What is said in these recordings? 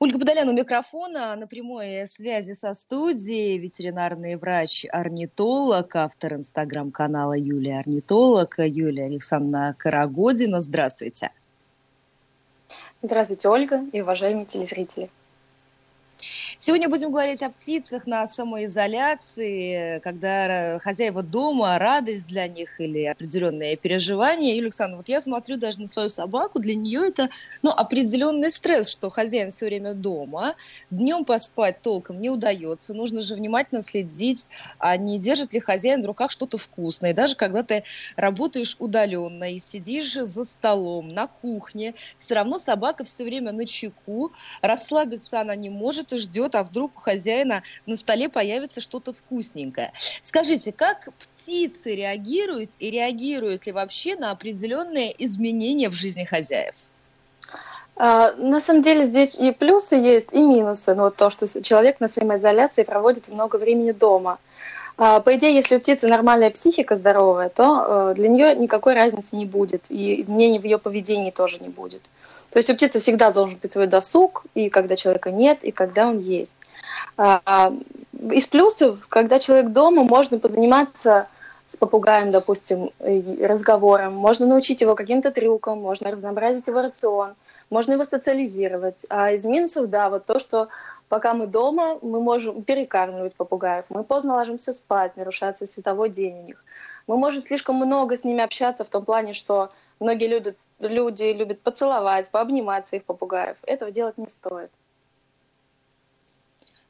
Ольга Подолян у микрофона на прямой связи со студией ветеринарный врач-орнитолог, автор инстаграм-канала Юлия Орнитолог, Юлия Александровна Карагодина. Здравствуйте. Здравствуйте, Ольга и уважаемые телезрители. Сегодня будем говорить о птицах на самоизоляции, когда хозяева дома, радость для них или определенные переживания. Юлия Александровна, вот я смотрю даже на свою собаку, для нее это ну, определенный стресс, что хозяин все время дома, днем поспать толком не удается, нужно же внимательно следить, а не держит ли хозяин в руках что-то вкусное. И даже когда ты работаешь удаленно и сидишь за столом, на кухне, все равно собака все время на чеку, расслабиться она не может и ждет ждет, а вдруг у хозяина на столе появится что-то вкусненькое. Скажите, как птицы реагируют и реагируют ли вообще на определенные изменения в жизни хозяев? А, на самом деле здесь и плюсы есть, и минусы. Ну, вот то, что человек на самоизоляции проводит много времени дома. А, по идее, если у птицы нормальная психика здоровая, то э, для нее никакой разницы не будет, и изменений в ее поведении тоже не будет. То есть у птицы всегда должен быть свой досуг, и когда человека нет, и когда он есть. А, из плюсов, когда человек дома, можно позаниматься с попугаем, допустим, разговором, можно научить его каким-то трюкам, можно разнообразить его рацион, можно его социализировать. А из минусов, да, вот то, что пока мы дома, мы можем перекармливать попугаев, мы поздно ложимся спать, нарушается световой день у них. Мы можем слишком много с ними общаться в том плане, что многие люди люди любят поцеловать, пообнимать своих попугаев. Этого делать не стоит.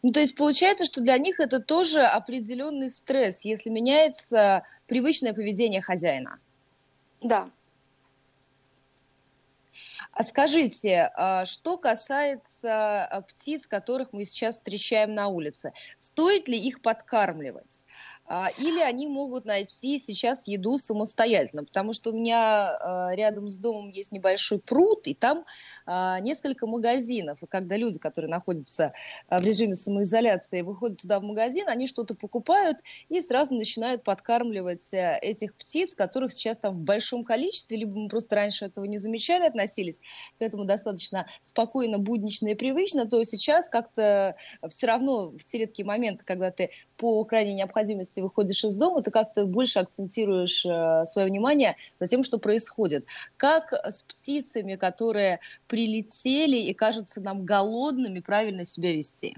Ну, то есть получается, что для них это тоже определенный стресс, если меняется привычное поведение хозяина. Да. А скажите, а что касается а, птиц, которых мы сейчас встречаем на улице, стоит ли их подкармливать? А, или они могут найти сейчас еду самостоятельно, потому что у меня а, рядом с домом есть небольшой пруд, и там а, несколько магазинов, и когда люди, которые находятся в режиме самоизоляции, выходят туда в магазин, они что-то покупают и сразу начинают подкармливать э, этих птиц, которых сейчас там в большом количестве, либо мы просто раньше этого не замечали, относились к этому достаточно спокойно, буднично и привычно, то сейчас как-то все равно в те редкие моменты, когда ты по крайней необходимости если выходишь из дома, ты как-то больше акцентируешь э, свое внимание на тем, что происходит. Как с птицами, которые прилетели и кажутся нам голодными, правильно себя вести?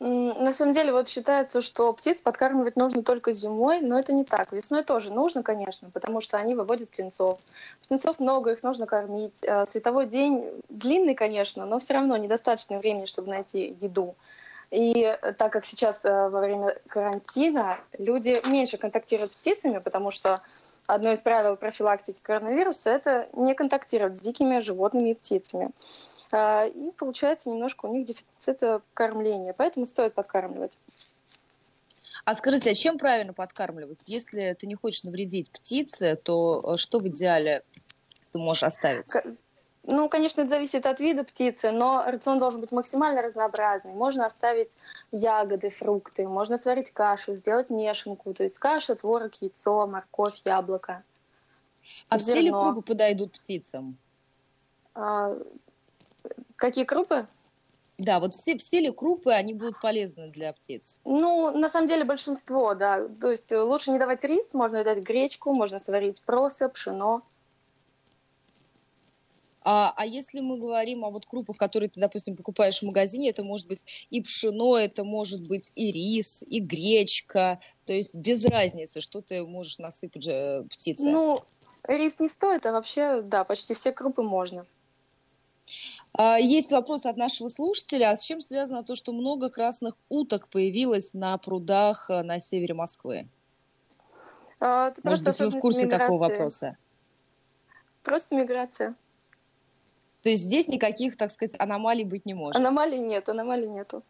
На самом деле, вот считается, что птиц подкармливать нужно только зимой, но это не так. Весной тоже нужно, конечно, потому что они выводят птенцов. Птенцов много, их нужно кормить. Э, световой день длинный, конечно, но все равно недостаточно времени, чтобы найти еду. И так как сейчас э, во время карантина люди меньше контактируют с птицами, потому что одно из правил профилактики коронавируса – это не контактировать с дикими животными и птицами. Э, и получается немножко у них дефицит кормления, поэтому стоит подкармливать. А скажите, а чем правильно подкармливать? Если ты не хочешь навредить птице, то э, что в идеале ты можешь оставить? Ну, конечно, это зависит от вида птицы, но рацион должен быть максимально разнообразный. Можно оставить ягоды, фрукты, можно сварить кашу, сделать мешанку, то есть каша, творог, яйцо, морковь, яблоко. А зерно. все ли крупы подойдут птицам? А, какие крупы? Да, вот все, все ли крупы, они будут полезны для птиц? Ну, на самом деле большинство, да. То есть лучше не давать рис, можно дать гречку, можно сварить проса, пшено. А, а если мы говорим о вот крупах, которые ты, допустим, покупаешь в магазине, это может быть и пшено, это может быть и рис, и гречка, то есть без разницы, что ты можешь насыпать же птице. Ну, рис не стоит, а вообще, да, почти все крупы можно. А, есть вопрос от нашего слушателя. А с чем связано то, что много красных уток появилось на прудах э, на севере Москвы? А, Может быть, вы в курсе миграции. такого вопроса? Просто миграция. То есть здесь никаких, так сказать, аномалий быть не может. Аномалий нет, аномалий нету.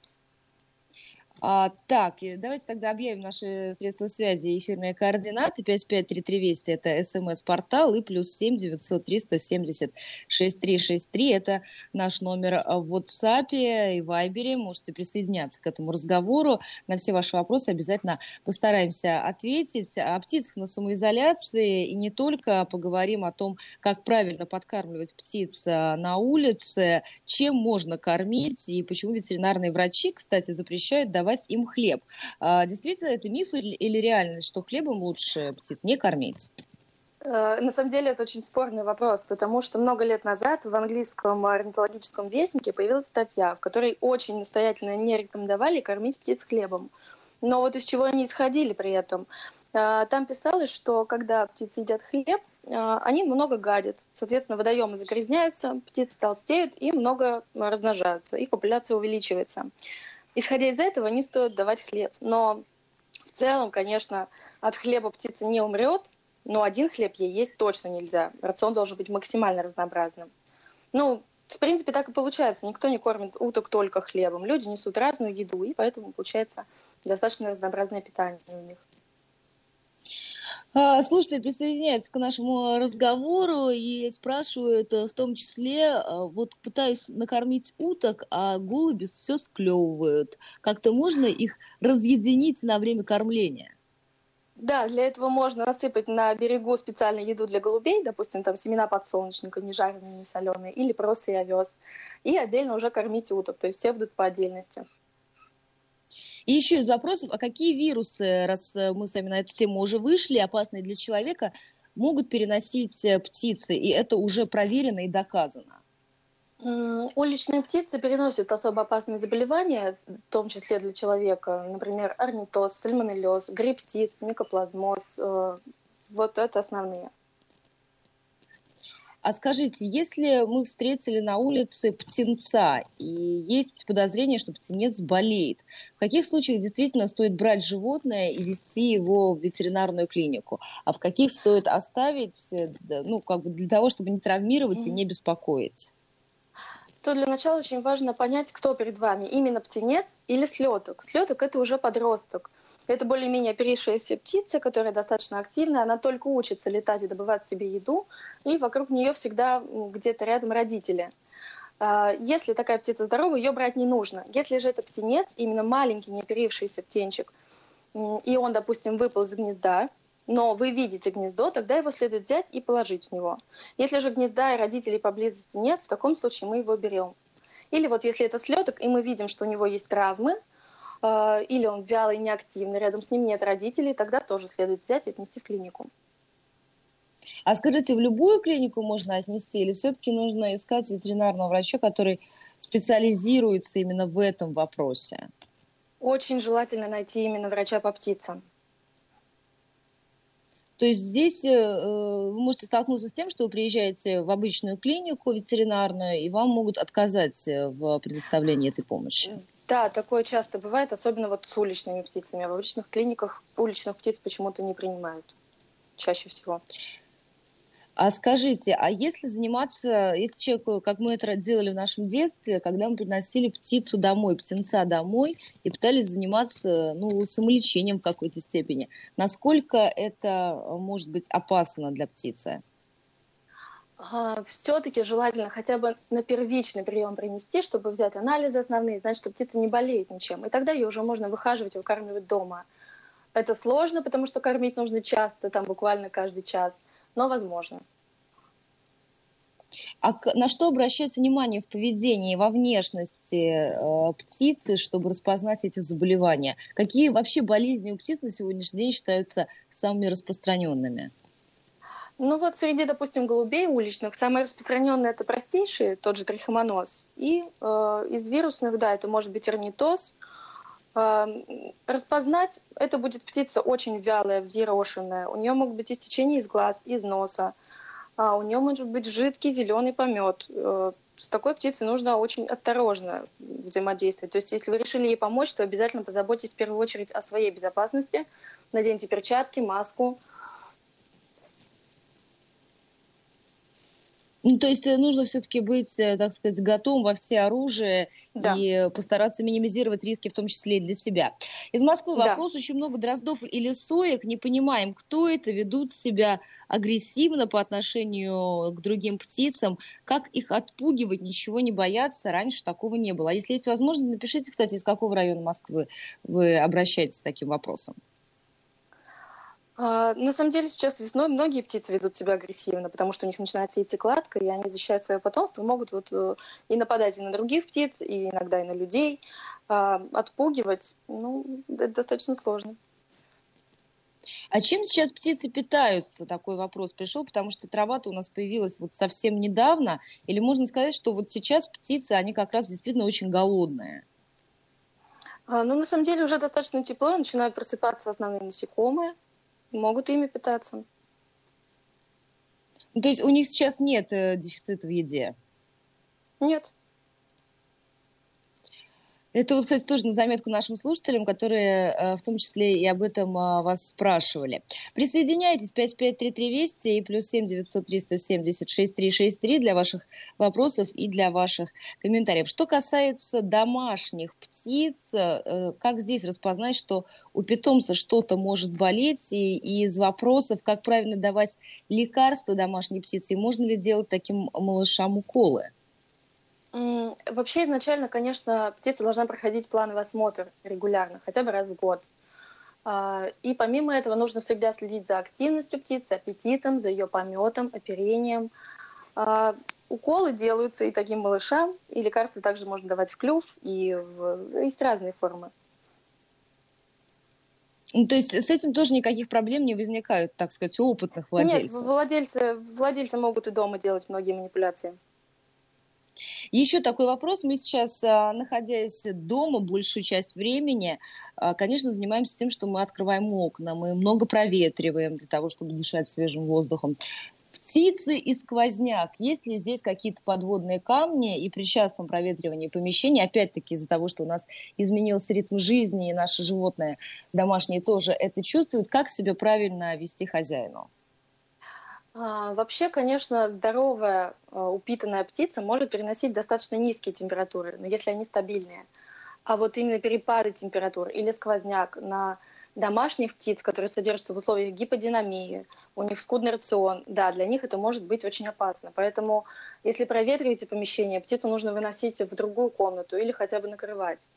А, так, давайте тогда объявим наши средства связи. Эфирные координаты 553320 это смс-портал и плюс 7 903 170 6363 это наш номер в WhatsApp и Viber. Можете присоединяться к этому разговору. На все ваши вопросы обязательно постараемся ответить. О птицах на самоизоляции и не только поговорим о том, как правильно подкармливать птиц а, на улице, чем можно кормить и почему ветеринарные врачи, кстати, запрещают давать давать им хлеб. А, действительно, это миф или реальность, что хлебом лучше птиц не кормить? Э, на самом деле это очень спорный вопрос, потому что много лет назад в английском орнитологическом вестнике появилась статья, в которой очень настоятельно не рекомендовали кормить птиц хлебом. Но вот из чего они исходили при этом? Э, там писалось, что когда птицы едят хлеб, э, они много гадят. Соответственно, водоемы загрязняются, птицы толстеют и много размножаются, их популяция увеличивается. Исходя из этого, не стоит давать хлеб. Но в целом, конечно, от хлеба птица не умрет, но один хлеб ей есть точно нельзя. Рацион должен быть максимально разнообразным. Ну, в принципе, так и получается. Никто не кормит уток только хлебом. Люди несут разную еду, и поэтому получается достаточно разнообразное питание у них. А, слушатели присоединяются к нашему разговору и спрашивают э, в том числе, э, вот пытаюсь накормить уток, а голуби все склевывают. Как-то можно их разъединить на время кормления? Да, для этого можно насыпать на берегу специальную еду для голубей, допустим, там семена подсолнечника, не жареные, не соленые, или просто и овес, и отдельно уже кормить уток, то есть все будут по отдельности. И еще из вопросов, а какие вирусы, раз э, мы с вами на эту тему уже вышли, опасные для человека, могут переносить э, птицы? И это уже проверено и доказано. Уличные птицы переносят особо опасные заболевания, в том числе для человека, например, орнитоз, сальмонеллез, грипп птиц, микоплазмоз. Э, вот это основные. А скажите, если мы встретили на улице птенца, и есть подозрение, что птенец болеет, в каких случаях действительно стоит брать животное и вести его в ветеринарную клинику? А в каких стоит оставить, э, ну, как бы для того, чтобы не травмировать и не беспокоить? то для начала очень важно понять, кто перед вами, именно птенец или слеток. Слеток – это уже подросток. Это более-менее оперившаяся птица, которая достаточно активная, она только учится летать и добывать себе еду, и вокруг нее всегда где-то рядом родители. А, если такая птица здоровая, ее брать не нужно. Если же это птенец, именно маленький, не оперившийся птенчик, и он, допустим, выпал из гнезда, но вы видите гнездо, тогда его следует взять и положить в него. Если же гнезда и родителей поблизости нет, в таком случае мы его берем. Или вот если это слеток, и мы видим, что у него есть травмы, или он вялый, неактивный, рядом с ним нет родителей, тогда тоже следует взять и отнести в клинику. А скажите, в любую клинику можно отнести или все-таки нужно искать ветеринарного врача, который специализируется именно в этом вопросе? Очень желательно найти именно врача по птицам. То есть здесь э, э, вы можете столкнуться с тем, что вы приезжаете в обычную клинику ветеринарную, и вам могут отказать э, в предоставлении этой помощи. Да, такое часто бывает, особенно вот с уличными птицами. В обычных клиниках уличных птиц почему-то не принимают чаще всего. А скажите, а если заниматься, если человек, как мы это делали в нашем детстве, когда мы приносили птицу домой, птенца домой и пытались заниматься ну, самолечением в какой-то степени, насколько это может быть опасно для птицы? Все-таки желательно хотя бы на первичный прием принести, чтобы взять анализы основные, знать, что птица не болеет ничем. И тогда ее уже можно выхаживать и выкармливать дома. Это сложно, потому что кормить нужно часто, там буквально каждый час но возможно. А на что обращать внимание в поведении, во внешности э, птицы, чтобы распознать эти заболевания? Какие вообще болезни у птиц на сегодняшний день считаются самыми распространенными? Ну вот среди, допустим, голубей уличных самое распространенное это простейший, тот же трихомоноз. И э, из вирусных, да, это может быть орнитоз, Распознать это будет птица очень вялая, взъерошенная. У нее могут быть истечения из глаз, из носа. А у нее может быть жидкий зеленый помет. Э, с такой птицей нужно очень осторожно взаимодействовать. То есть, если вы решили ей помочь, то обязательно позаботьтесь в первую очередь о своей безопасности. Наденьте перчатки, маску. Ну, то есть э, нужно все-таки быть, э, так сказать, готовым во все оружие да. и постараться минимизировать риски, в том числе и для себя. Из Москвы да. вопрос. Очень много дроздов или соек. Не понимаем, кто это, ведут себя агрессивно по отношению к другим птицам. Как их отпугивать, ничего не бояться. Раньше такого не было. А если есть возможность, напишите, кстати, из какого района Москвы вы обращаетесь с таким вопросом. А, на самом деле сейчас весной многие птицы ведут себя агрессивно, потому что у них начинается яйцекладка, и они защищают свое потомство, могут вот э, и нападать и на других птиц, и иногда и на людей. А, отпугивать, ну, это достаточно сложно. А чем сейчас птицы питаются? Такой вопрос пришел, потому что трава-то у нас появилась вот совсем недавно. Или можно сказать, что вот сейчас птицы, они как раз действительно очень голодные? А, ну, на самом деле уже достаточно тепло, начинают просыпаться основные насекомые могут ими питаться. Ну, то есть у них сейчас нет э, дефицита в еде? Нет. Это вот, кстати, тоже на заметку нашим слушателям, которые э, в том числе и об этом а, вас спрашивали. Присоединяйтесь 5533 Вести и плюс 7 903 170 6363 для ваших вопросов и для ваших комментариев. Что касается домашних птиц, э, как здесь распознать, что у питомца что-то может болеть, и из вопросов, как правильно давать лекарства домашней птице, и можно ли делать таким малышам уколы? Вообще изначально, конечно, птица должна проходить плановый осмотр регулярно, хотя бы раз в год. А, и помимо этого нужно всегда следить за активностью птицы, аппетитом, за ее пометом, оперением. А, уколы делаются и таким малышам, и лекарства также можно давать в клюв, и в... есть разные формы. Ну, то есть с этим тоже никаких проблем не возникает, так сказать, у опытных владельцев? Нет, владельцы, владельцы могут и дома делать многие манипуляции. Еще такой вопрос. Мы сейчас, а, находясь дома большую часть времени, а, конечно, занимаемся тем, что мы открываем окна, мы много проветриваем для того, чтобы дышать свежим воздухом. Птицы и сквозняк. Есть ли здесь какие-то подводные камни и при частом проветривании помещений, опять-таки из-за того, что у нас изменился ритм жизни, и наши животные домашние тоже это чувствуют, как себя правильно вести хозяину? А, вообще, конечно, здоровая а, упитанная птица может переносить достаточно низкие температуры, но если они стабильные. А вот именно перепады температур или сквозняк на домашних птиц, которые содержатся в условиях гиподинамии, у них скудный рацион, да, для них это может быть очень опасно. Поэтому, если проветриваете помещение, птицу нужно выносить в другую комнату или хотя бы накрывать.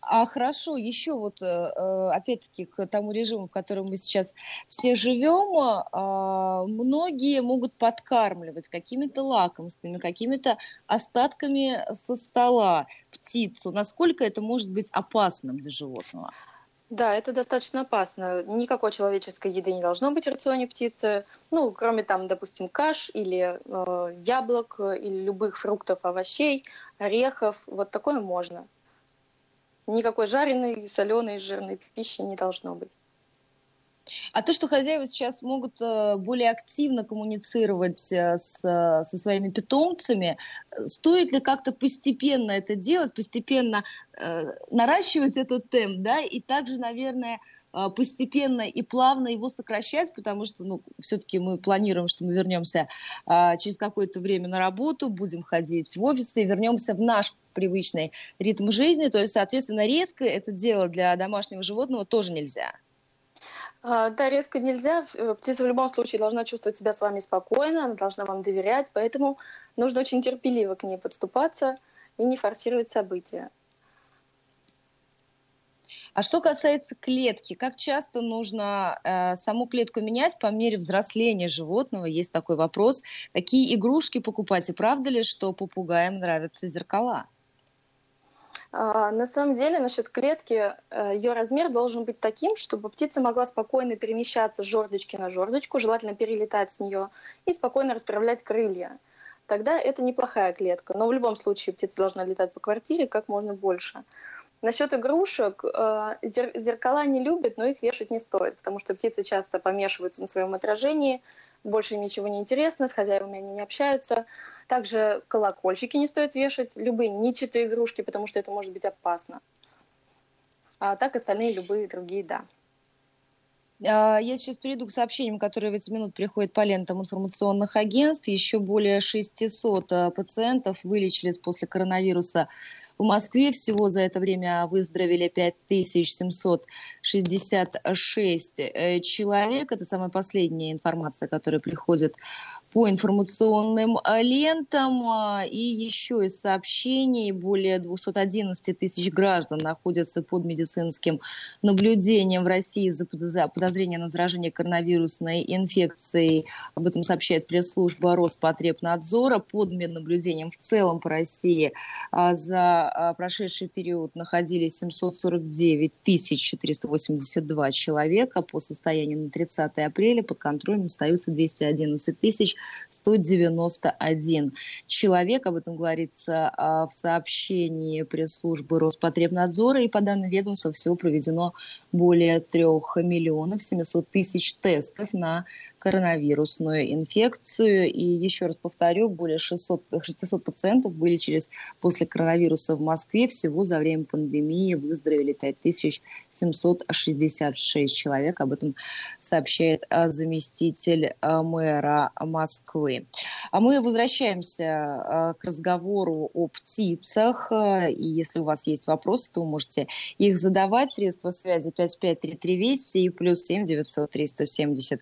А хорошо, еще вот э, э, опять-таки к тому режиму, в котором мы сейчас все живем, а, многие могут подкармливать какими-то лакомствами, какими-то остатками со стола птицу. Насколько это может быть опасным для животного? Да, это достаточно опасно. Никакой человеческой еды не должно быть в рационе птицы. Ну, кроме там, допустим, каш или э, яблок, или любых фруктов, овощей, орехов. Вот такое можно. Никакой жареной, соленой, жирной пищи не должно быть. А то, что хозяева сейчас могут э, более активно коммуницировать э, с, со своими питомцами, стоит ли как-то постепенно это делать, постепенно э, наращивать этот темп, да, и также, наверное, постепенно и плавно его сокращать, потому что, ну, все-таки мы планируем, что мы вернемся а, через какое-то время на работу, будем ходить в офисы вернемся в наш привычный ритм жизни. То есть, соответственно, резко это дело для домашнего животного тоже нельзя. А, да, резко нельзя. Э, птица в любом случае должна чувствовать себя с вами спокойно, она должна вам доверять, поэтому нужно очень терпеливо к ней подступаться и не форсировать события. А что касается клетки, как часто нужно э, саму клетку менять по мере взросления животного? Есть такой вопрос. Какие игрушки покупать? И правда ли, что попугаям нравятся зеркала? А, на самом деле, насчет клетки, э, ее размер должен быть таким, чтобы птица могла спокойно перемещаться с жердочки на жердочку, желательно перелетать с нее и спокойно расправлять крылья. Тогда это неплохая клетка. Но в любом случае птица должна летать по квартире как можно больше. Насчет игрушек, э, зеркала не любят, но их вешать не стоит, потому что птицы часто помешиваются на своем отражении, больше ничего не интересно, с хозяевами они не общаются. Также колокольчики не стоит вешать, любые ничатые игрушки, потому что это может быть опасно. А так остальные любые другие, да. А, я сейчас перейду к сообщениям, которые в эти минуты приходят по лентам информационных агентств. Еще более 600 а, пациентов вылечились после коронавируса в Москве всего за это время выздоровели 5766 э, человек. Это самая последняя информация, которая приходит по информационным э, лентам. А, и еще из сообщений более 211 тысяч граждан находятся под медицинским наблюдением в России за подозрение на заражение коронавирусной инфекцией. Об этом сообщает пресс-служба Роспотребнадзора. Под меднаблюдением в целом по России а, за а, прошедший период находились 749 482 человека. По состоянию на 30 апреля под контролем остаются 211 тысяч 191 человек. Об этом говорится а, в сообщении пресс-службы Роспотребнадзора. И по данным ведомства всего проведено более 3 миллионов 700 тысяч тестов на коронавирусную инфекцию. И еще раз повторю, более 600, 600 пациентов вылечились после коронавируса в Москве. Всего за время пандемии выздоровели 5766 человек. Об этом сообщает а, заместитель а, мэра Москвы. А мы возвращаемся а, к разговору о птицах. И если у вас есть вопросы, то вы можете их задавать. Средства связи 5533 Вести и плюс 7 903 170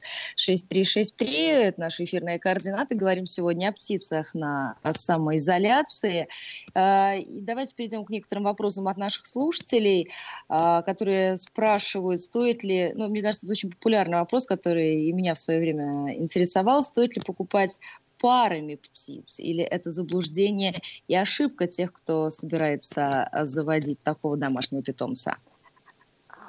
6363. Это наши эфирные координаты. Говорим сегодня о птицах на самоизоляции. А, давайте перейдем к некоторым вопросам от наших слушателей, а, которые спрашивают, стоит ли, ну, мне кажется, это очень популярный вопрос, который и меня в свое время интересовал, стоит ли покупать парами птиц? Или это заблуждение и ошибка тех, кто собирается заводить такого домашнего питомца?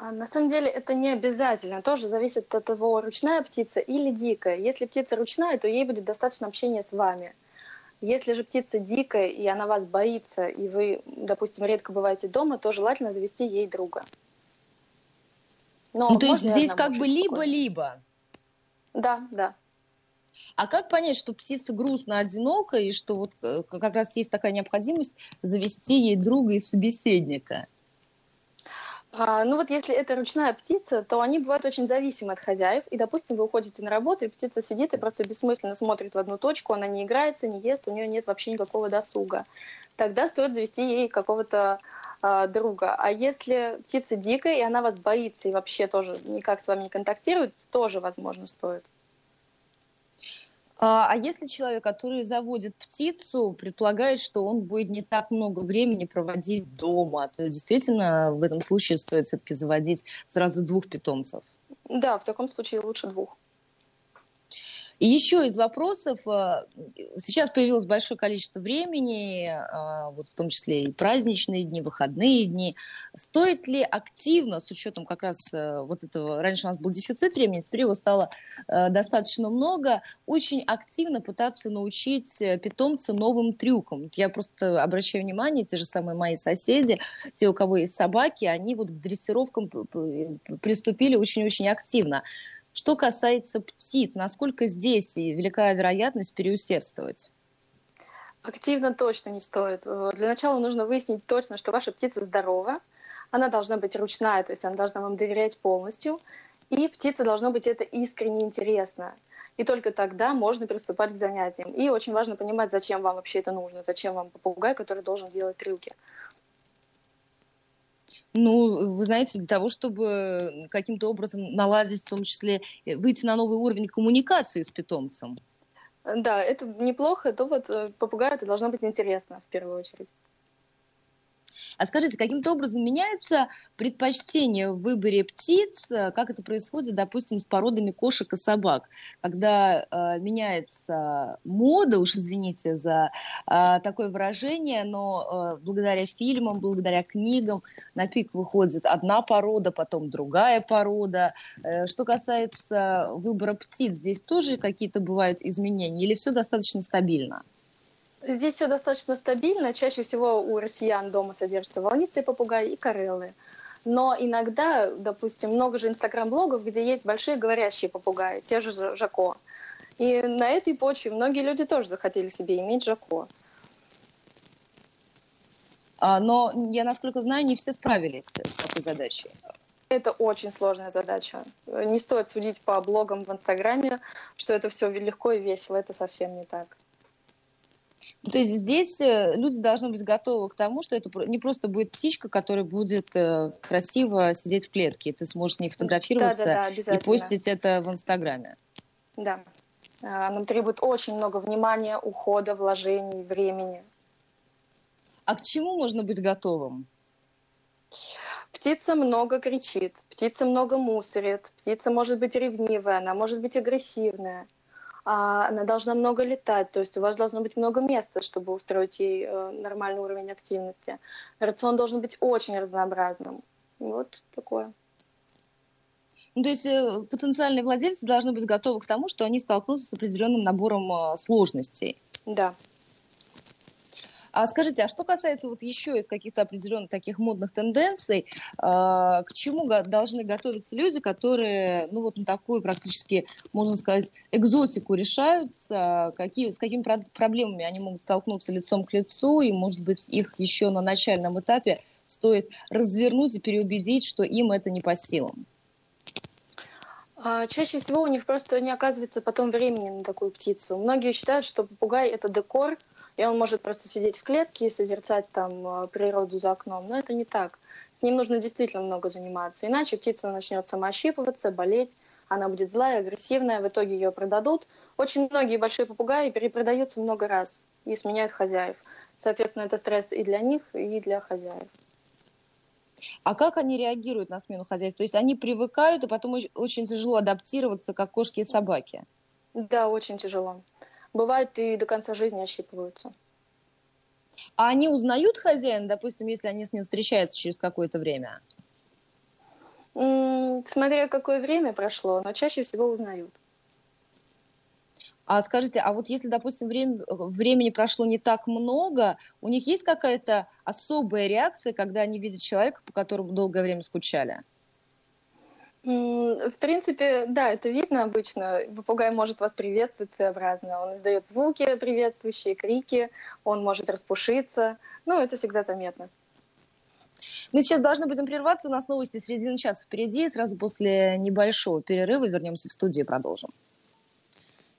А, на самом деле это не обязательно. Тоже зависит от того, ручная птица или дикая. Если птица ручная, то ей будет достаточно общения с вами. Если же птица дикая, и она вас боится, и вы, допустим, редко бываете дома, то желательно завести ей друга. Но ну, то есть здесь как бы либо-либо. Да, да. А как понять, что птица грустно, одинока, и что вот э, как раз есть такая необходимость завести ей друга и собеседника? А, ну вот если это ручная птица, то они бывают очень зависимы от хозяев. И, допустим, вы уходите на работу, и птица сидит и просто бессмысленно смотрит в одну точку, она не играется, не ест, у нее нет вообще никакого досуга. Тогда стоит завести ей какого-то а, друга. А если птица дикая, и она вас боится, и вообще тоже никак с вами не контактирует, тоже, возможно, стоит. А, а если человек, который заводит птицу, предполагает, что он будет не так много времени проводить дома, то действительно в этом случае стоит все-таки заводить сразу двух питомцев? Да, в таком случае лучше двух. И еще из вопросов, э, сейчас появилось большое количество времени, э, вот в том числе и праздничные дни, выходные дни. Стоит ли активно, с учетом как раз э, вот этого, раньше у нас был дефицит времени, теперь его стало достаточно много, очень активно пытаться научить питомца новым трюкам. Я просто обращаю внимание, те же самые мои соседи, те, у кого есть собаки, они вот к дрессировкам приступили очень-очень активно. Что касается птиц, насколько здесь велика вероятность переусердствовать? Активно точно не стоит. Для начала нужно выяснить точно, что ваша птица здорова. Она должна быть ручная, то есть она должна вам доверять полностью. И птице должно быть это искренне интересно. И только тогда можно приступать к занятиям. И очень важно понимать, зачем вам вообще это нужно, зачем вам попугай, который должен делать трюки. Ну, вы знаете, для того, чтобы каким-то образом наладить, в том числе, э, выйти на новый уровень коммуникации с питомцем. Да, это неплохо, то вот э, попугаю это должно быть интересно в первую очередь. А скажите, каким-то образом меняется предпочтение в выборе птиц, э, как это происходит, допустим, с породами кошек и собак, когда э, меняется мода, уж извините за э, такое выражение, но э, благодаря фильмам, благодаря книгам на пик выходит одна порода, потом другая порода. Э, что касается выбора птиц, здесь тоже какие-то бывают изменения или все достаточно стабильно? Здесь все достаточно стабильно. Чаще всего у россиян дома содержатся волнистые попугаи и карелы. Но иногда, допустим, много же инстаграм-блогов, где есть большие говорящие попугаи, те же Жако. И на этой почве многие люди тоже захотели себе иметь Жако. А, но я, насколько знаю, не все справились с такой задачей. это очень сложная задача. Не стоит судить по блогам в Инстаграме, что это все легко и весело. Это совсем не так. То есть здесь э, люди должны быть готовы к тому, что это не просто будет птичка, которая будет э, красиво сидеть в клетке, ты сможешь с ней фотографироваться да, да, да, и постить это в Инстаграме. Да. А, Нам требует очень много внимания, ухода, вложений, времени. А к чему можно быть готовым? Птица много кричит, птица много мусорит, птица может быть ревнивая, она может быть агрессивная, она должна много летать, то есть у вас должно быть много места, чтобы устроить ей э, нормальный уровень активности. Рацион должен быть очень разнообразным. Вот такое. Ну, то есть э, потенциальные владельцы должны быть готовы к тому, что они столкнутся с определенным набором э, сложностей. Да. А скажите, а что касается вот еще из каких-то определенных таких модных тенденций, э, к чему должны готовиться люди, которые, ну вот на такую практически, можно сказать, экзотику решаются, какие, с какими про- проблемами они могут столкнуться лицом к лицу, и, может быть, их еще на начальном этапе стоит развернуть и переубедить, что им это не по силам? А, чаще всего у них просто не оказывается потом времени на такую птицу. Многие считают, что попугай это декор, и он может просто сидеть в клетке и созерцать там а, природу за окном. Но это не так. С ним нужно действительно много заниматься. Иначе птица начнет самоощипываться, болеть, она будет злая, агрессивная, в итоге ее продадут. Очень многие большие попугаи перепродаются много раз и сменяют хозяев. Соответственно, это стресс и для них, и для хозяев. А как они реагируют на смену хозяев? То есть они привыкают, и потом очень тяжело адаптироваться, как кошки и собаки. Да, очень тяжело. Бывает и до конца жизни ощипываются. А они узнают хозяина, допустим, если они с ним встречаются через какое-то время? Смотря какое время прошло, но чаще всего узнают. А скажите, а вот если, допустим, время, времени прошло не так много, у них есть какая-то особая реакция, когда они видят человека, по которому долгое время скучали? В принципе, да, это видно обычно. Попугай может вас приветствовать своеобразно. Он издает звуки приветствующие, крики, он может распушиться. Ну, это всегда заметно. Мы сейчас должны будем прерваться. У нас новости середины часа впереди. Сразу после небольшого перерыва вернемся в студию и продолжим.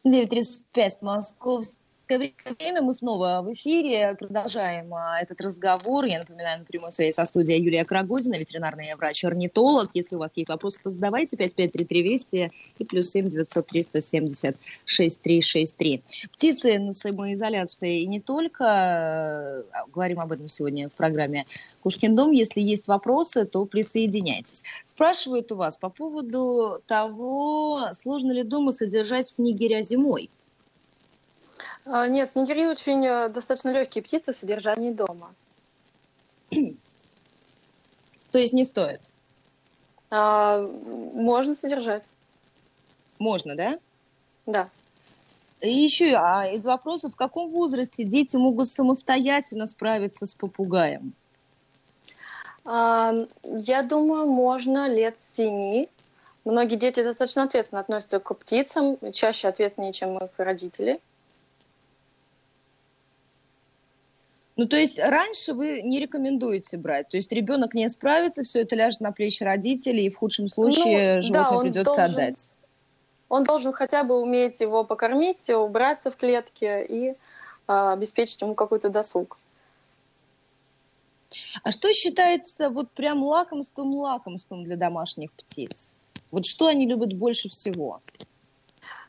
9.35 московское время. Мы снова в эфире. Продолжаем а, этот разговор. Я напоминаю, на прямой связи со студией Юлия Крагодина, ветеринарный врач-орнитолог. Если у вас есть вопросы, то задавайте 553320 и плюс 7 903 170 6363. Птицы на самоизоляции и не только. А, говорим об этом сегодня в программе «Кушкин дом». Если есть вопросы, то присоединяйтесь. Спрашивают у вас по поводу того, сложно ли дома содержать снегиря зимой. А, нет, снегири очень э, достаточно легкие птицы в содержании дома. То есть не стоит? А, можно содержать. Можно, да? Да. И еще а из вопросов, в каком возрасте дети могут самостоятельно справиться с попугаем? А, я думаю, можно лет семи. Многие дети достаточно ответственно относятся к птицам, чаще ответственнее, чем их родители. Ну, то есть раньше вы не рекомендуете брать. То есть ребенок не справится, все это ляжет на плечи родителей, и в худшем случае ну, животное да, придется должен, отдать. Он должен хотя бы уметь его покормить, убраться в клетке и а, обеспечить ему какой-то досуг. А что считается вот прям лакомством-лакомством для домашних птиц? Вот что они любят больше всего?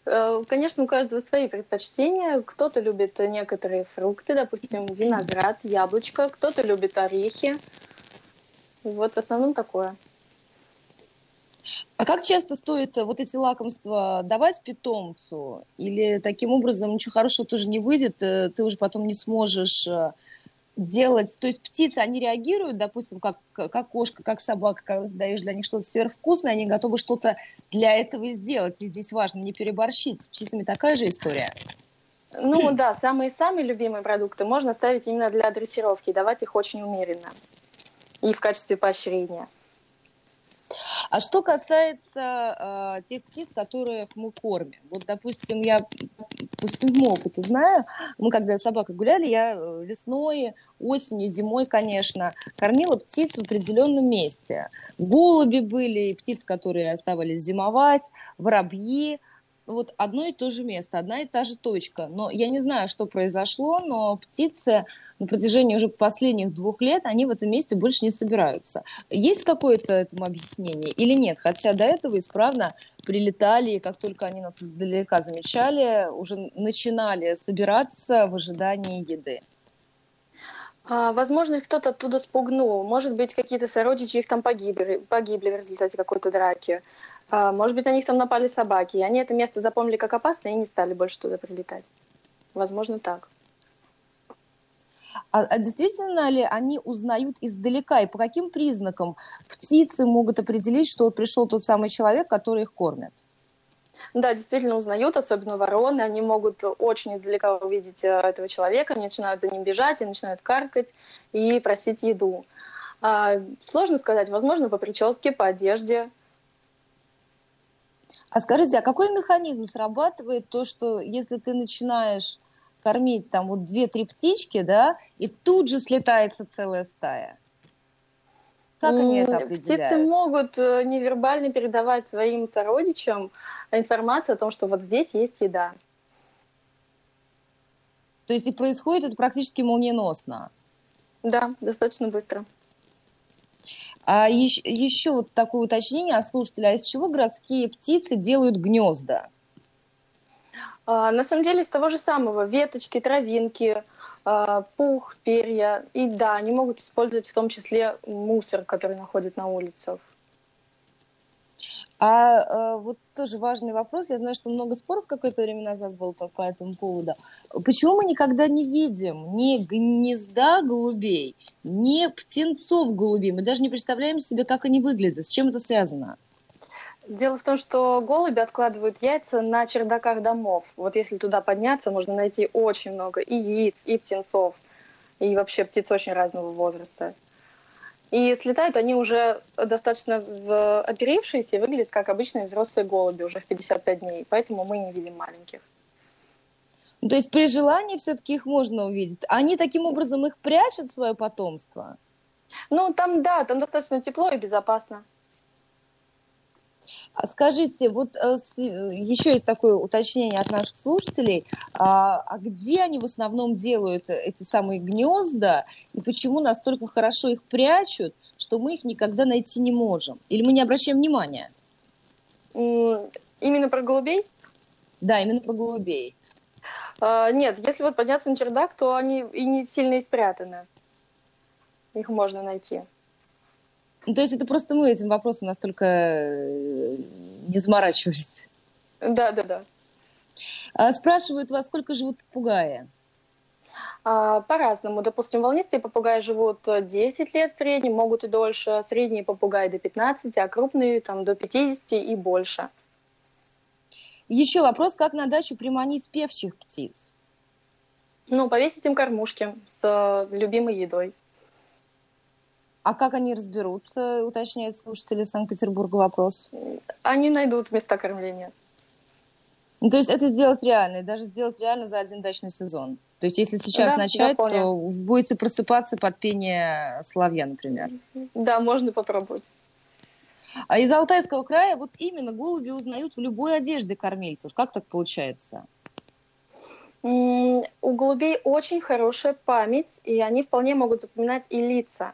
Э, конечно, у каждого свои предпочтения. Кто-то любит некоторые фрукты, допустим, виноград, яблочко, кто-то любит орехи. Вот в основном такое. А как часто стоит вот эти лакомства давать питомцу? Или таким образом ничего хорошего тоже не выйдет, э, ты уже потом не сможешь э, делать, то есть птицы, они реагируют, допустим, как, как кошка, как собака, когда даешь для них что-то сверхвкусное, они готовы что-то для этого сделать. И здесь важно не переборщить. С птицами такая же история. Ну да, самые-самые любимые продукты можно ставить именно для дрессировки, давать их очень умеренно. И в качестве поощрения. А что касается э, тех птиц, которых мы кормим, вот, допустим, я по своему опыту знаю. Мы когда с собакой гуляли, я э, весной, осенью, зимой, конечно, кормила птиц в определенном месте. Голуби были, птицы, которые оставались зимовать, воробьи – вот одно и то же место, одна и та же точка. Но я не знаю, что произошло, но птицы на протяжении уже последних двух лет, они в этом месте больше не собираются. Есть какое-то этому объяснение или нет? Хотя до этого исправно прилетали, и как только они нас издалека замечали, уже начинали собираться в ожидании еды. А, возможно, их кто-то оттуда спугнул. Может быть, какие-то сородичи их там погибли, погибли в результате какой-то драки. А, может быть, на них там напали собаки, и они это место запомнили как опасное и не стали больше туда прилетать. Возможно, так. А, а действительно ли они узнают издалека, и по каким признакам птицы могут определить, что пришел тот самый человек, который их кормит? Да, действительно узнают, особенно вороны. Они могут очень издалека увидеть э, этого человека, они начинают за ним бежать и начинают каркать и просить еду. А, сложно сказать, возможно, по прическе, по одежде. А скажите, а какой механизм срабатывает то, что если ты начинаешь кормить там вот две-три птички, да, и тут же слетается целая стая? Как они это определяют? Птицы могут э, невербально передавать своим сородичам информацию о том, что вот здесь есть еда. То есть и происходит это практически молниеносно? Да, достаточно быстро. А еще, еще вот такое уточнение от слушателя. А из чего городские птицы делают гнезда? А, на самом деле из того же самого. Веточки, травинки, а, пух, перья. И да, они могут использовать в том числе мусор, который находят на улицах. А, а вот тоже важный вопрос. Я знаю, что много споров какое-то время назад было по, по этому поводу. Почему мы никогда не видим ни гнезда голубей, ни птенцов голубей? Мы даже не представляем себе, как они выглядят. С чем это связано? Дело в том, что голуби откладывают яйца на чердаках домов. Вот если туда подняться, можно найти очень много и яиц, и птенцов, и вообще птиц очень разного возраста. И слетают они уже достаточно в оперившиеся и выглядят как обычные взрослые голуби уже в 55 дней. Поэтому мы не видим маленьких. Ну, то есть при желании все-таки их можно увидеть. Они таким образом их прячут, свое потомство? Ну, там, да, там достаточно тепло и безопасно. А скажите, вот э, еще есть такое уточнение от наших слушателей. А, а где они в основном делают эти самые гнезда и почему настолько хорошо их прячут, что мы их никогда найти не можем? Или мы не обращаем внимания? Именно про голубей? Да, именно про голубей. А, нет, если вот подняться на чердак, то они и не сильно и спрятаны. Их можно найти. Ну, то есть это просто мы этим вопросом настолько э, не заморачивались. Да, да, да. А, спрашивают вас, сколько живут попугаи? А, по-разному. Допустим, волнистые попугаи живут 10 лет в среднем, могут и дольше. Средние попугаи до 15, а крупные там до 50 и больше. Еще вопрос, как на дачу приманить певчих птиц? Ну, повесить им кормушки с любимой едой. А как они разберутся, уточняет слушатели Санкт-Петербурга вопрос? Они найдут места кормления. Ну, то есть это сделать реально, и даже сделать реально за один дачный сезон. То есть если сейчас да, начать, то будете просыпаться под пение соловья, например. Да, можно попробовать. А из Алтайского края вот именно голуби узнают в любой одежде кормильцев. Как так получается? У голубей очень хорошая память, и они вполне могут запоминать и лица.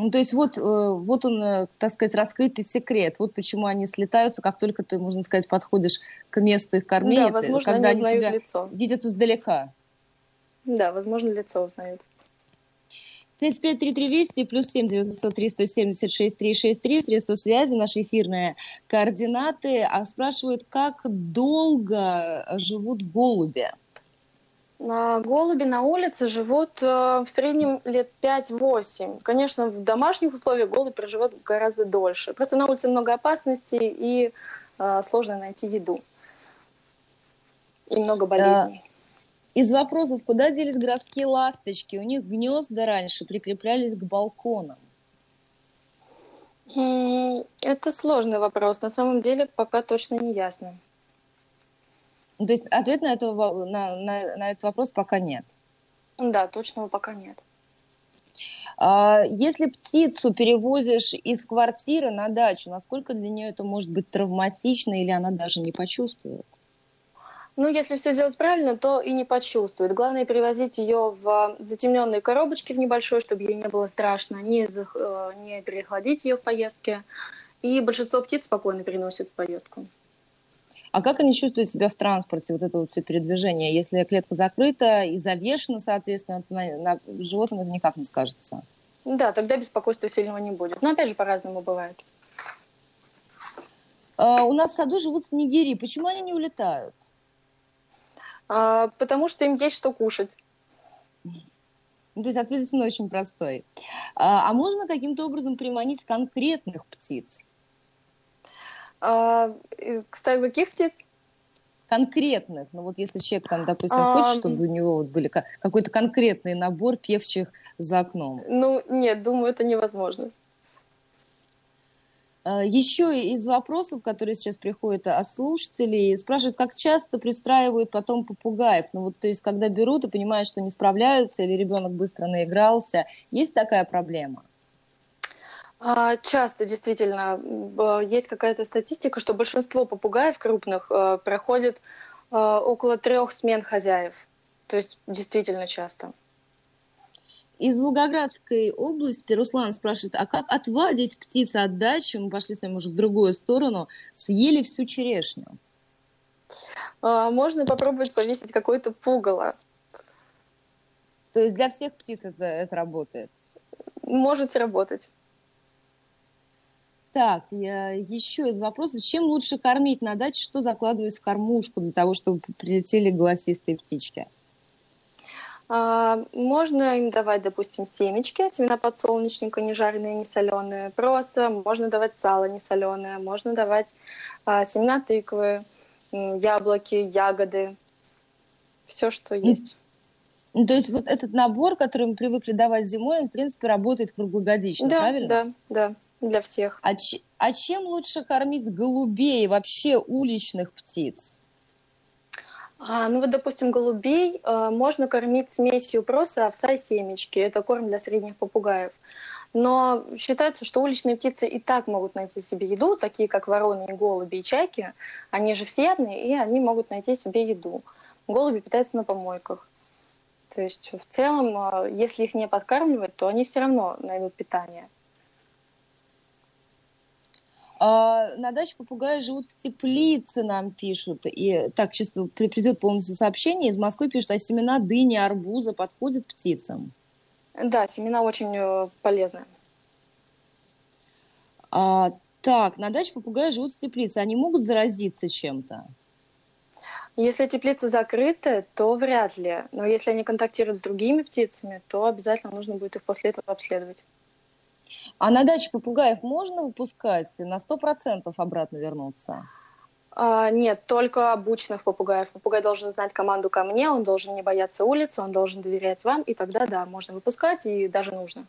Ну, то есть вот, э, вот он, э, так сказать, раскрытый секрет. Вот почему они слетаются, как только ты, можно сказать, подходишь к месту их кормления, да, возможно, когда они, они тебя лицо. видят издалека. Да, возможно, лицо узнают. 553320 плюс 7 903 176 363, средства связи, наши эфирные координаты. А спрашивают, как долго живут голуби? Голуби на улице живут э, в среднем лет 5-8. Конечно, в домашних условиях голубь проживет гораздо дольше. Просто на улице много опасностей и э, сложно найти еду. И много болезней. Из вопросов, куда делись городские ласточки? У них гнезда раньше прикреплялись к балконам. Это сложный вопрос. На самом деле пока точно не ясно. Ну, то есть ответ на, этого, на, на, на этот вопрос пока нет. Да, точного пока нет. А, если птицу перевозишь из квартиры на дачу, насколько для нее это может быть травматично или она даже не почувствует? Ну, если все делать правильно, то и не почувствует. Главное перевозить ее в затемненные коробочки в небольшой, чтобы ей не было страшно, не, э, не переохладить ее в поездке. И большинство птиц спокойно переносит поездку. А как они чувствуют себя в транспорте, вот это вот все передвижение? Если клетка закрыта и завешена, соответственно, на, на животном это никак не скажется. Да, тогда беспокойства сильного не будет. Но опять же, по-разному бывает. А, у нас в саду живут снегири. Почему они не улетают? А, потому что им есть что кушать. Ну, то есть ответ очень простой. А, а можно каким-то образом приманить конкретных птиц? А, кстати, каких птиц? Конкретных. Ну вот если человек там, допустим, а... хочет, чтобы у него вот были какой-то конкретный набор певчих за окном. Ну нет, думаю, это невозможно. А, Еще из вопросов, которые сейчас приходят от слушателей, спрашивают, как часто пристраивают потом попугаев. Ну вот, то есть, когда берут и понимают, что не справляются, или ребенок быстро наигрался, есть такая проблема? А, часто действительно есть какая-то статистика, что большинство попугаев крупных э, проходит около трех смен хозяев. То есть действительно часто. Из Волгоградской области Руслан спрашивает, а как отвадить птиц от дачи? Мы пошли с вами уже в другую сторону. Съели всю черешню. А, можно попробовать повесить какое-то пугало. То есть для всех птиц это, это работает? Может работать. Так, я, еще из вопросов. Чем лучше кормить на даче? Что закладывать в кормушку для того, чтобы прилетели голосистые птички? А, можно им давать, допустим, семечки, семена подсолнечника, не жареные, не соленые, проса, можно давать сало не соленое, можно давать а, семена тыквы, яблоки, ягоды, все, что есть. Ну, то есть вот этот набор, который мы привыкли давать зимой, он, в принципе, работает круглогодично, да, правильно? Да, да, для всех. А, а чем лучше кормить голубей, вообще уличных птиц? А, ну вот, допустим, голубей э, можно кормить смесью проса, овса и семечки. Это корм для средних попугаев. Но считается, что уличные птицы и так могут найти себе еду, такие как вороны и голуби и чайки. Они же всеядные, и они могут найти себе еду. Голуби питаются на помойках. То есть в целом, э, если их не подкармливать, то они все равно найдут питание. А, на даче попугаи живут в теплице, нам пишут. И так, чисто придет полностью сообщение. Из Москвы пишут, а семена дыни, арбуза подходят птицам? Да, семена очень э, полезны. А, так, на даче попугаи живут в теплице. Они могут заразиться чем-то? Если теплица закрыта, то вряд ли. Но если они контактируют с другими птицами, то обязательно нужно будет их после этого обследовать. А на даче попугаев можно выпускать на сто процентов обратно вернуться? А, нет, только обученных попугаев. Попугай должен знать команду ко мне, он должен не бояться улицы, он должен доверять вам, и тогда, да, можно выпускать, и даже нужно.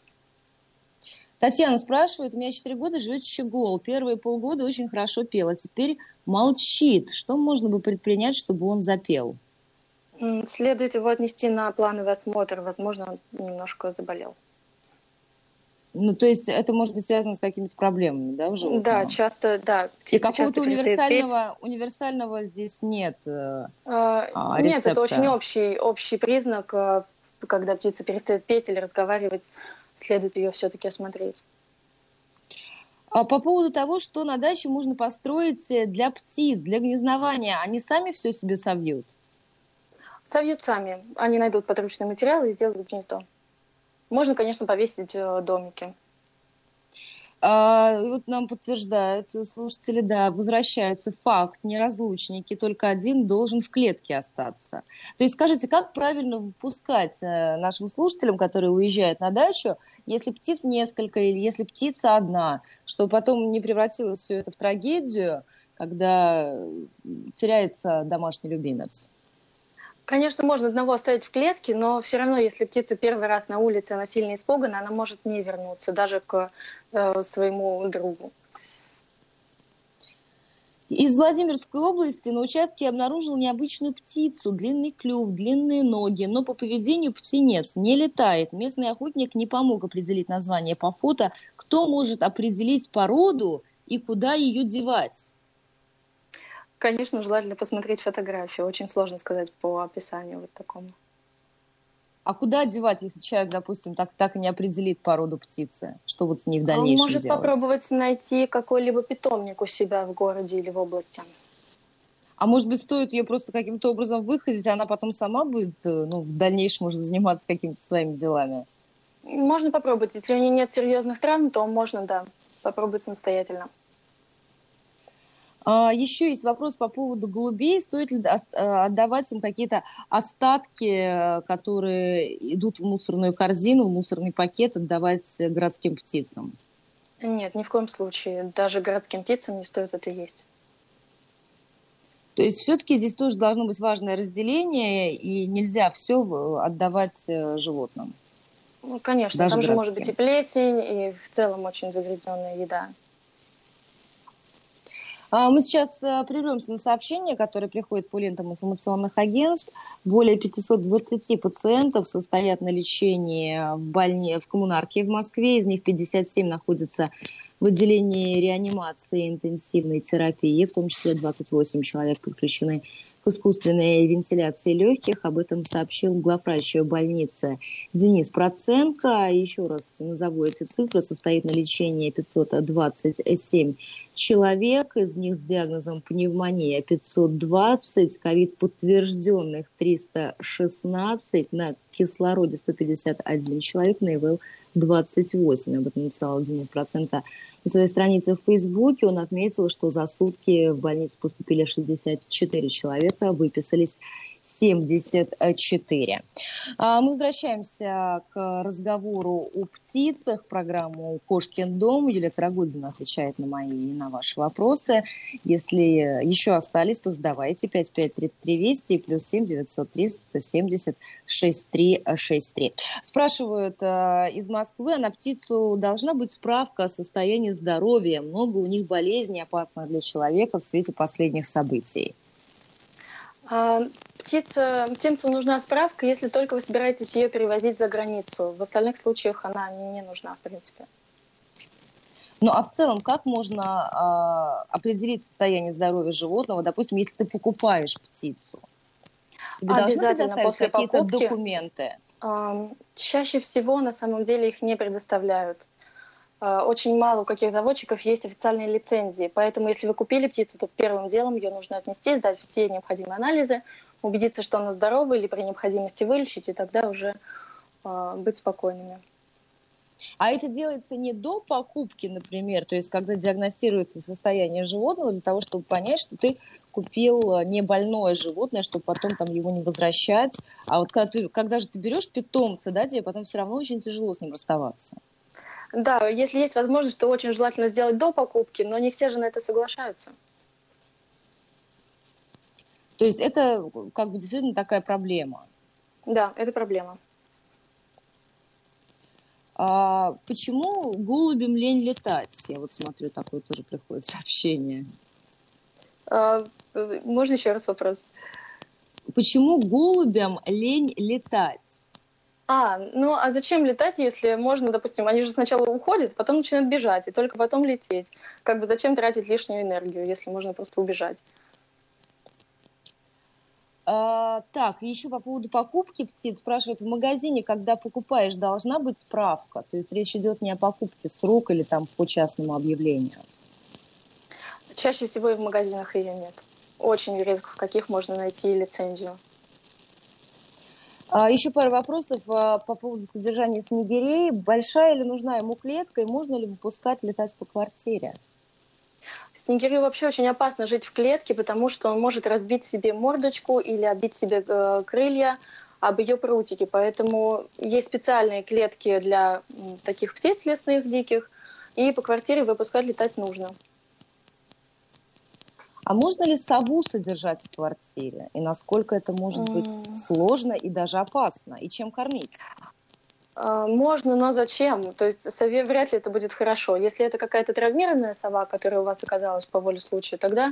Татьяна спрашивает, у меня 4 года живет щегол. Первые полгода очень хорошо пел, а теперь молчит. Что можно бы предпринять, чтобы он запел? Следует его отнести на плановый осмотр. Возможно, он немножко заболел. Ну, то есть это может быть связано с какими-то проблемами, да, уже? Да, часто, да. И какого-то универсального, универсального здесь нет э, а, а, Нет, это очень общий, общий признак, э, когда птица перестает петь или разговаривать, следует ее все-таки осмотреть. А по поводу того, что на даче можно построить для птиц, для гнездования, они сами все себе совьют? Совьют сами. Они найдут подручные материалы и сделают гнездо. Можно, конечно, повесить э, домики. А, вот нам подтверждают слушатели, да, возвращаются факт, неразлучники, только один должен в клетке остаться. То есть скажите, как правильно выпускать э, нашим слушателям, которые уезжают на дачу, если птиц несколько или если птица одна, чтобы потом не превратилось все это в трагедию, когда теряется домашний любимец? Конечно, можно одного оставить в клетке, но все равно, если птица первый раз на улице, она сильно испугана, она может не вернуться даже к э, своему другу. Из Владимирской области на участке обнаружил необычную птицу, длинный клюв, длинные ноги, но по поведению птенец не летает. Местный охотник не помог определить название по фото. Кто может определить породу и куда ее девать? Конечно, желательно посмотреть фотографию. Очень сложно сказать по описанию вот такому. А куда девать, если человек, допустим, так, так и не определит породу птицы? Что вот с ней в дальнейшем Он может делать? попробовать найти какой-либо питомник у себя в городе или в области. А может быть, стоит ее просто каким-то образом выходить, а она потом сама будет, э, ну, в дальнейшем может заниматься какими-то своими делами? Можно попробовать. Если у нее нет серьезных травм, то можно, да, попробовать самостоятельно. А, еще есть вопрос по поводу голубей. Стоит ли э, отдавать им какие-то остатки, которые идут в мусорную корзину, в мусорный пакет, отдавать городским птицам? Нет, ни в коем случае. Даже городским птицам не стоит это есть. То есть все-таки здесь тоже должно быть важное разделение, и нельзя все отдавать э, животным. Ну, конечно, Даже там городским. же может быть и плесень, и в целом очень загрязненная еда. А, мы сейчас э, прервемся на сообщения, которые приходят по лентам информационных агентств. Более 520 пациентов состоят на лечении в, больне... в коммунарке в Москве. Из них 57 находятся в отделении реанимации интенсивной терапии, в том числе 28 человек подключены к искусственной вентиляции легких. Об этом сообщил главврач больницы Денис Проценко. Еще раз назову эти цифры. Состоит на лечении 527 человек, из них с диагнозом пневмония 520, ковид подтвержденных 316, на кислороде 151 человек, на ИВЛ 28. Об этом написал Денис Процента на своей странице в Фейсбуке. Он отметил, что за сутки в больницу поступили 64 человека, выписались 74. А, мы возвращаемся к разговору о птицах, программу «Кошкин дом». Юлия Карагудина отвечает на мои и на ваши вопросы. Если еще остались, то задавайте 5533 Вести и плюс 7 903 170 6363. Спрашивают э, из Москвы, а на птицу должна быть справка о состоянии здоровья. Много у них болезней, опасных для человека в свете последних событий. А, птица, птицу нужна справка, если только вы собираетесь ее перевозить за границу. В остальных случаях она не нужна, в принципе. Ну а в целом, как можно э, определить состояние здоровья животного, допустим, если ты покупаешь птицу? Тебе Обязательно после какие-то покупки, документы? Э, чаще всего на самом деле их не предоставляют. Э, очень мало у каких заводчиков есть официальные лицензии. Поэтому, если вы купили птицу, то первым делом ее нужно отнести, сдать все необходимые анализы, убедиться, что она здорова, или при необходимости вылечить, и тогда уже э, быть спокойными. А это делается не до покупки, например, то есть когда диагностируется состояние животного, для того, чтобы понять, что ты купил э, не больное животное, чтобы потом там его не возвращать. А вот когда, ты, когда же ты берешь питомца, да, тебе потом все равно очень тяжело с ним расставаться. Да, если есть возможность, то очень желательно сделать до покупки, но не все же на это соглашаются. То есть это как бы действительно такая проблема. Да, это проблема. А почему голубям лень летать? Я вот смотрю, такое тоже приходит сообщение. А, можно еще раз вопрос? Почему голубям лень летать? А, ну а зачем летать, если можно, допустим, они же сначала уходят, потом начинают бежать, и только потом лететь. Как бы зачем тратить лишнюю энергию, если можно просто убежать? А, так, еще по поводу покупки птиц спрашивают, в магазине, когда покупаешь, должна быть справка? То есть речь идет не о покупке с рук или там по частному объявлению? Чаще всего и в магазинах ее нет. Очень редко в каких можно найти лицензию. А, еще пару вопросов а, по поводу содержания снегирей. Большая ли нужна ему клетка и можно ли выпускать летать по квартире? Снегирю вообще очень опасно жить в клетке, потому что он может разбить себе мордочку или обить себе э, крылья об ее прутики. Поэтому есть специальные клетки для таких птиц лесных, диких, и по квартире выпускать летать нужно. А можно ли сову содержать в квартире? И насколько это может быть сложно и даже опасно? И чем кормить? А, можно, но зачем? То есть сове вряд ли это будет хорошо. Если это какая-то травмированная сова, которая у вас оказалась по воле случая, тогда,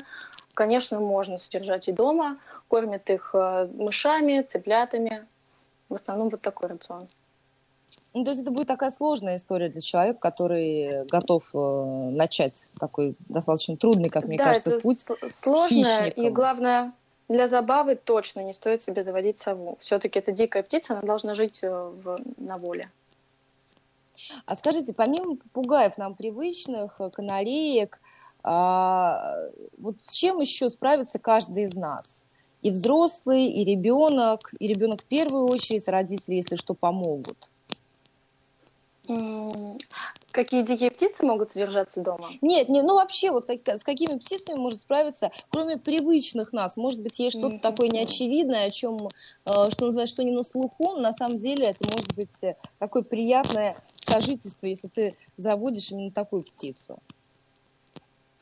конечно, можно содержать и дома. Кормят их э, мышами, цыплятами. В основном вот такой рацион. Ну, то есть это будет такая сложная история для человека, который готов э, начать такой достаточно трудный, как мне да, кажется, это путь сложная и главное для забавы точно не стоит себе заводить сову. Все-таки это дикая птица, она должна жить э, в, на воле. А скажите, помимо попугаев нам привычных, э, канареек, а, вот с чем еще справится каждый из нас? И взрослый, и ребенок, и ребенок в первую очередь, родители, если что, помогут. Какие дикие птицы могут содержаться дома? Нет, не, ну вообще, вот как, с какими птицами можно справиться, кроме привычных нас? Может быть, есть что-то mm-hmm. такое неочевидное, о чем, э, что называется, что не на слуху, на самом деле это может быть э, такое приятное сожительство, если ты заводишь именно такую птицу.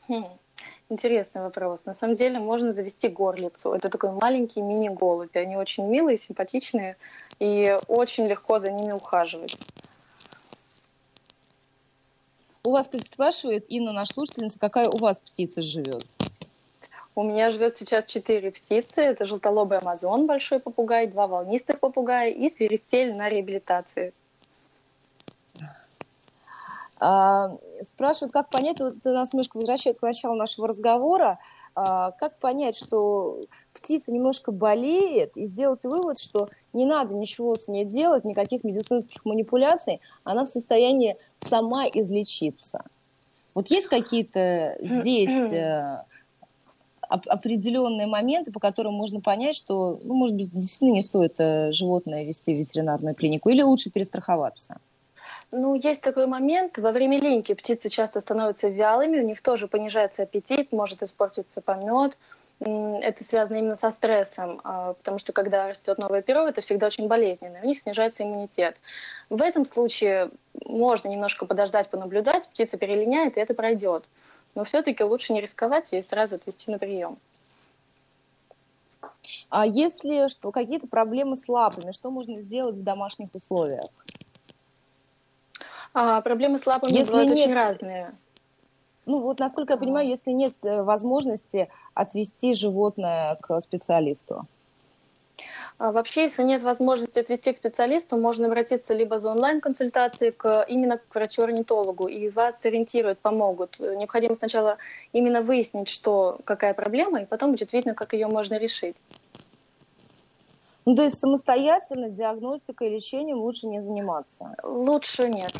Хм. Интересный вопрос. На самом деле можно завести горлицу. Это такой маленький мини-голубь. Они очень милые, симпатичные, и очень легко за ними ухаживать. У вас, кстати, спрашивает Инна, наша слушательница, какая у вас птица живет? У меня живет сейчас четыре птицы. Это желтолобый амазон, большой попугай, два волнистых попугая и свиристель на реабилитации. А, спрашивают, как понять, вот нас немножко возвращает к началу нашего разговора, как понять, что птица немножко болеет, и сделать вывод, что не надо ничего с ней делать, никаких медицинских манипуляций, она в состоянии сама излечиться. Вот есть какие-то здесь э, определенные моменты, по которым можно понять, что, ну, может быть, действительно не стоит э, животное вести в ветеринарную клинику, или лучше перестраховаться? Ну, есть такой момент. Во время линьки птицы часто становятся вялыми, у них тоже понижается аппетит, может испортиться помет. Это связано именно со стрессом, а, потому что когда растет новое перо, это всегда очень болезненно, у них снижается иммунитет. В этом случае можно немножко подождать, понаблюдать, птица перелиняет, и это пройдет. Но все-таки лучше не рисковать и сразу отвести на прием. А если что, какие-то проблемы с лапами, что можно сделать в домашних условиях? А, проблемы с лапами если бывают нет... очень разные. Ну вот, насколько я понимаю, если нет э, возможности отвести животное к специалисту. А вообще, если нет возможности отвести к специалисту, можно обратиться либо за онлайн-консультацией к, именно к врачу-орнитологу, и вас сориентируют, помогут. Необходимо сначала именно выяснить, что, какая проблема, и потом будет видно, как ее можно решить. Ну, то есть самостоятельно диагностикой и лечением лучше не заниматься? Лучше нет.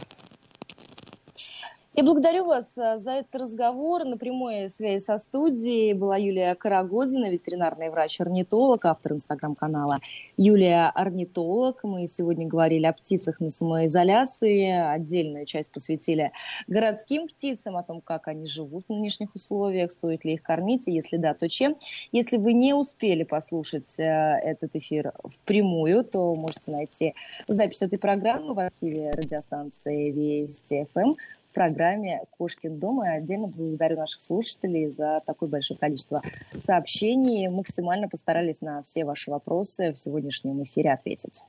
Я благодарю вас э, за этот разговор. На прямой связи со студией была Юлия Карагодина, ветеринарный врач-орнитолог, автор инстаграм-канала Юлия Орнитолог. Мы сегодня говорили о птицах на самоизоляции. Отдельную часть посвятили городским птицам, о том, как они живут в нынешних условиях, стоит ли их кормить, и если да, то чем. Если вы не успели послушать э, этот эфир впрямую, то можете найти запись этой программы в архиве радиостанции Вести ФМ программе «Кошкин дом». И отдельно благодарю наших слушателей за такое большое количество сообщений. Максимально постарались на все ваши вопросы в сегодняшнем эфире ответить.